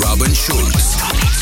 Robin Schulz.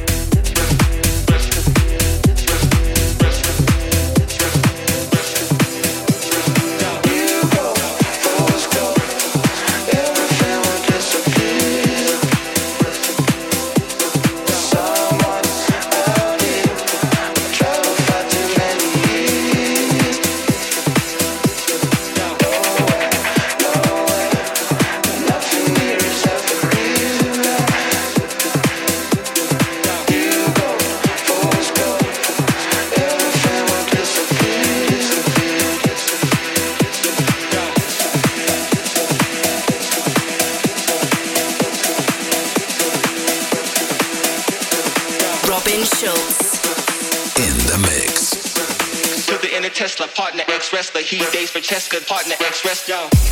The heat days for Cheska, partner, ex-wrestler.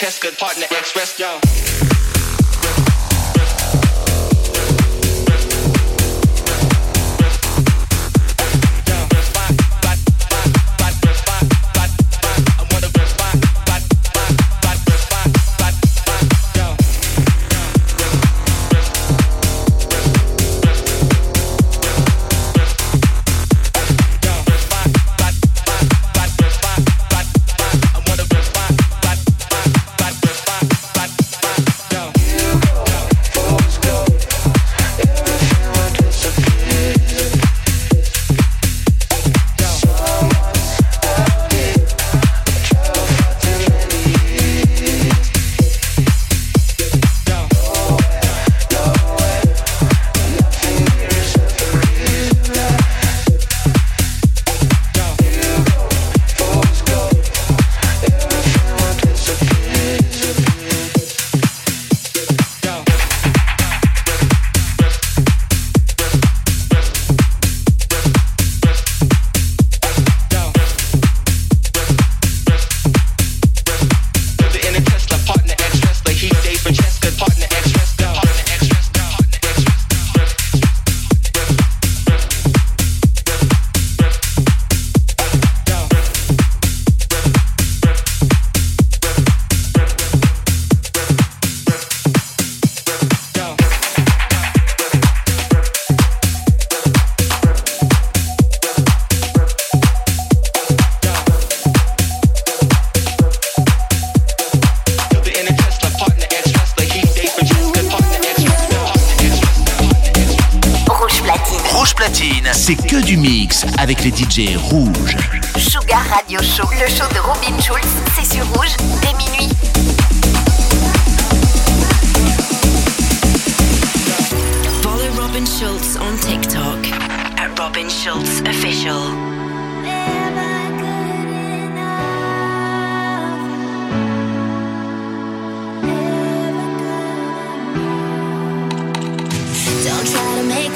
That's good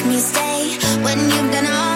make me stay. When you've been all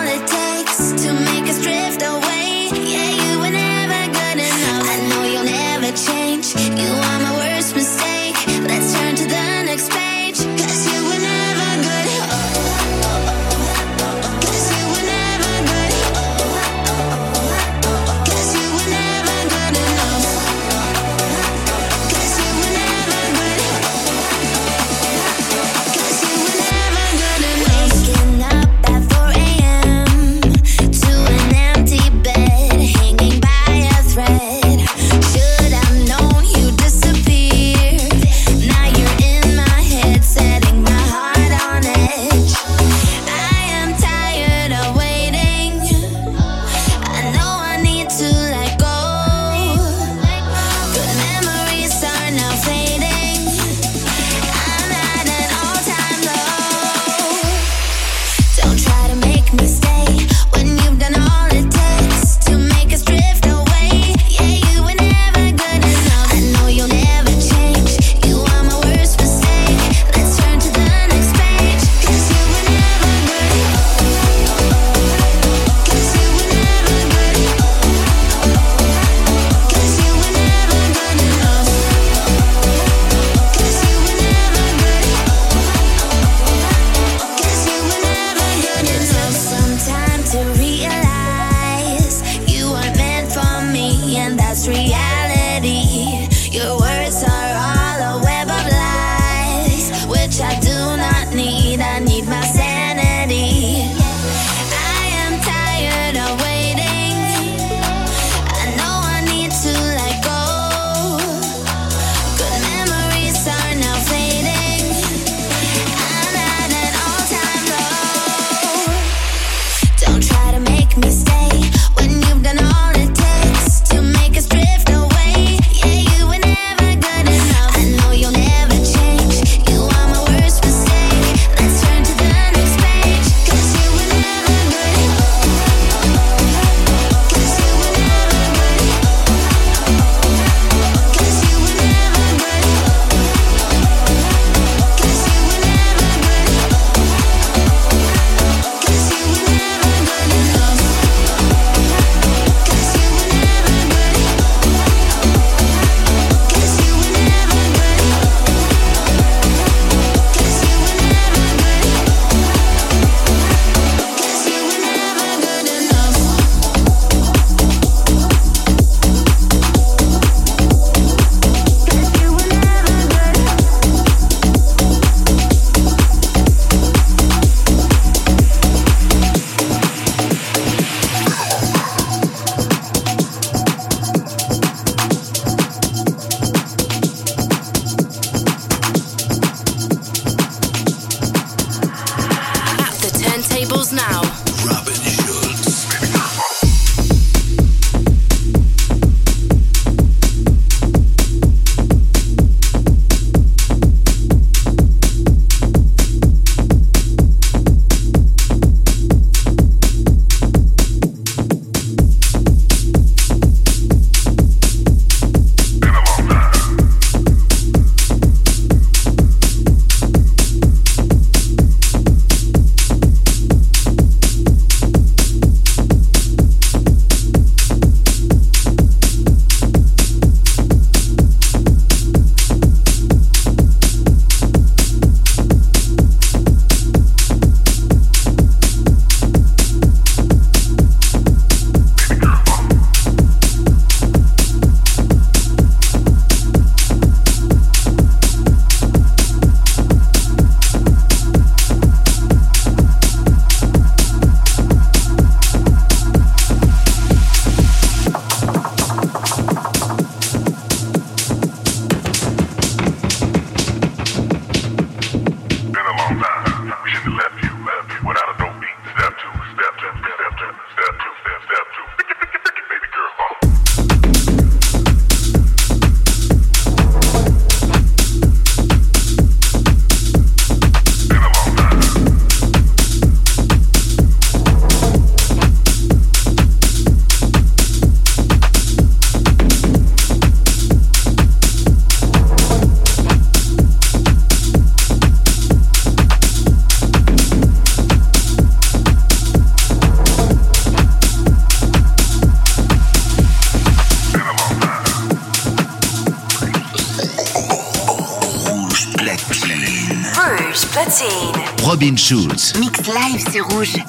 Schulz. Mix live, c'est rouge.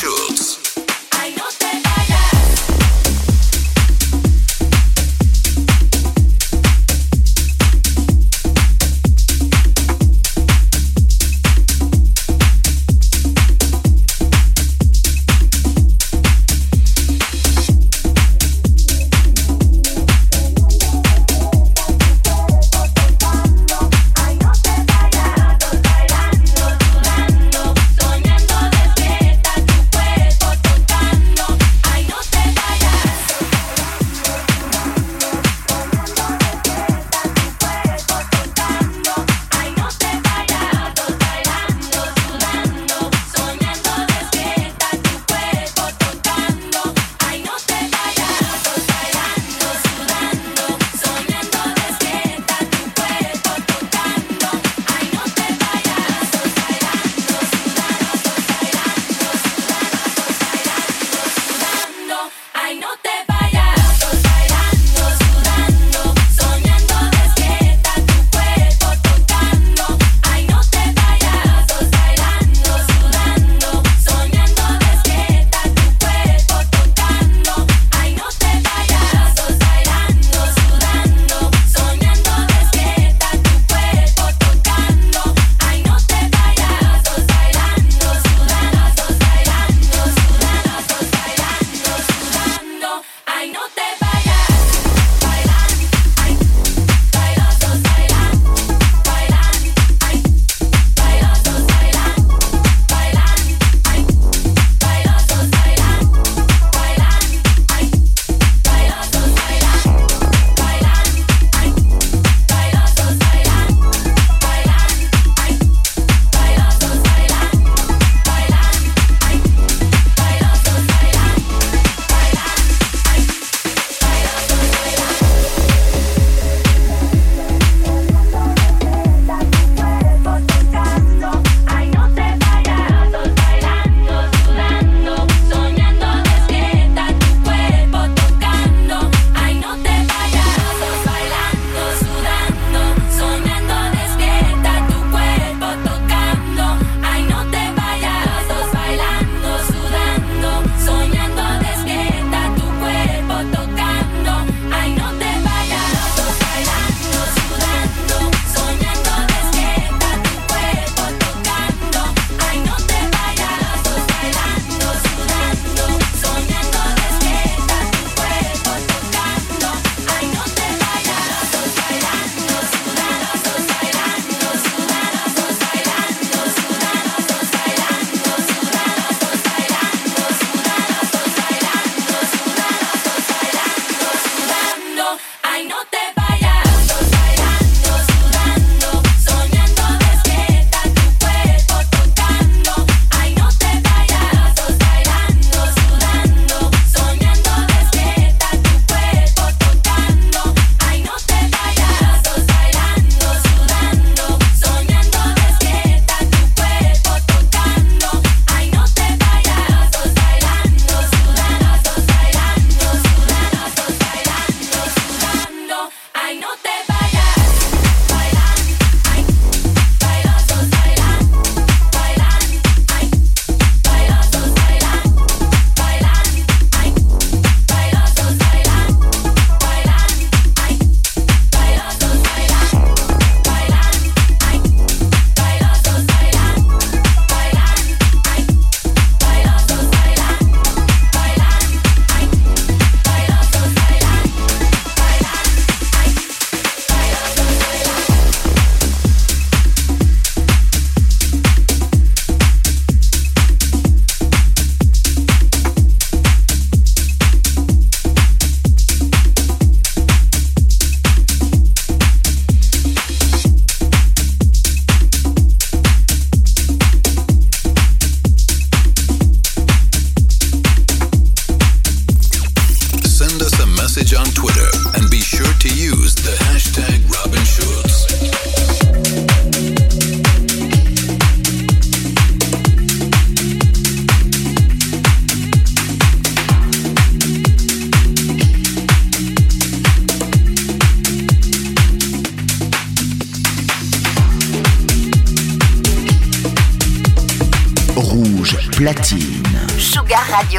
Schulz.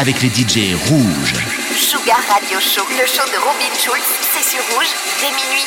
Avec les DJ rouges. Sugar Radio Show, le show de Robin Schulz, c'est sur rouge dès minuit.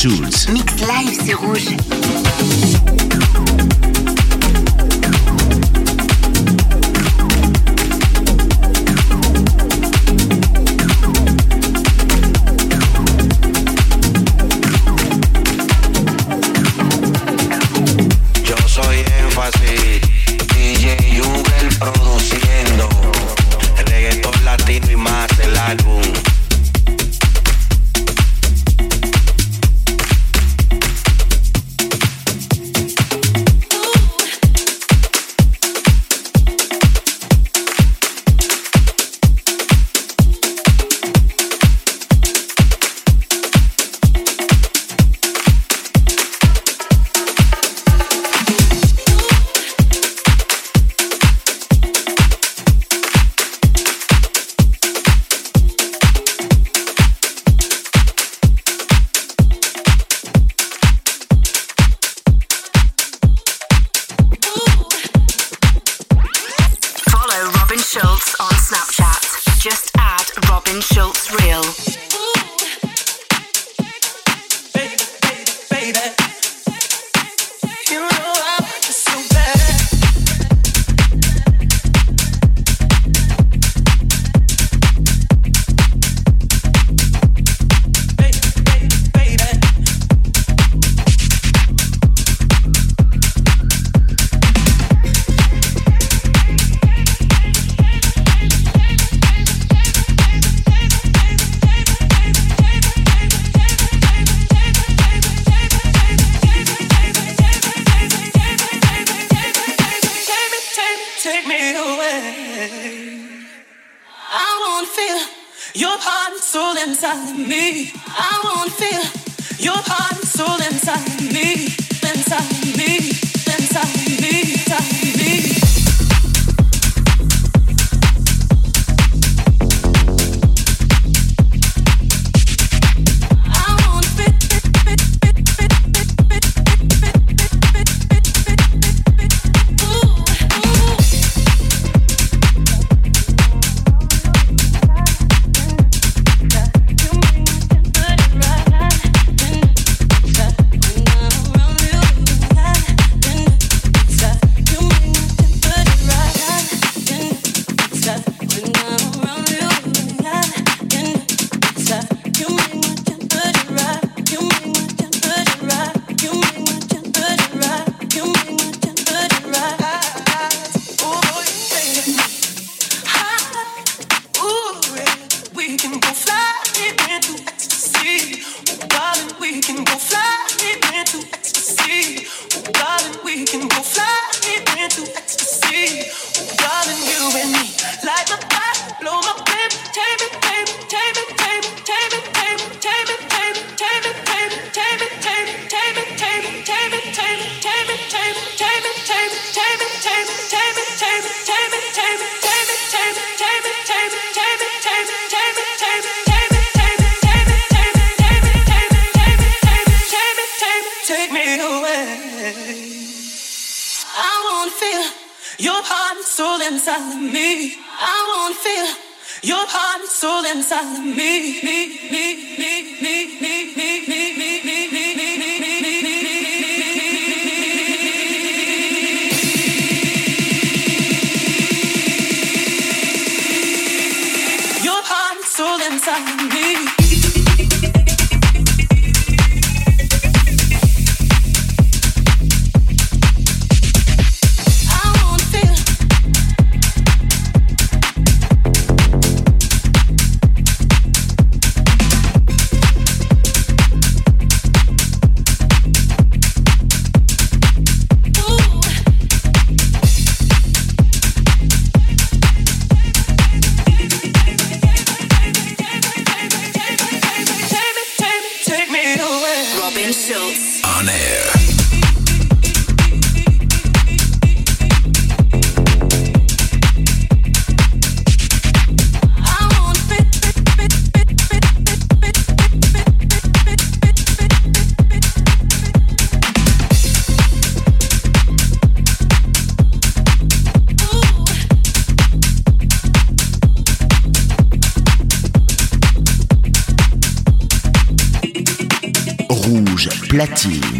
Schulz. Mix live sur Rouge. Platine.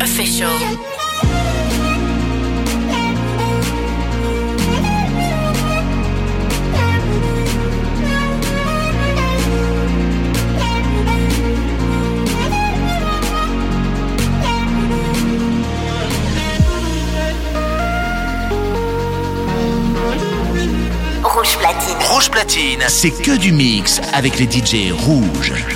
official. Rouge platine. Rouge platine, c'est que du mix avec les DJ rouges.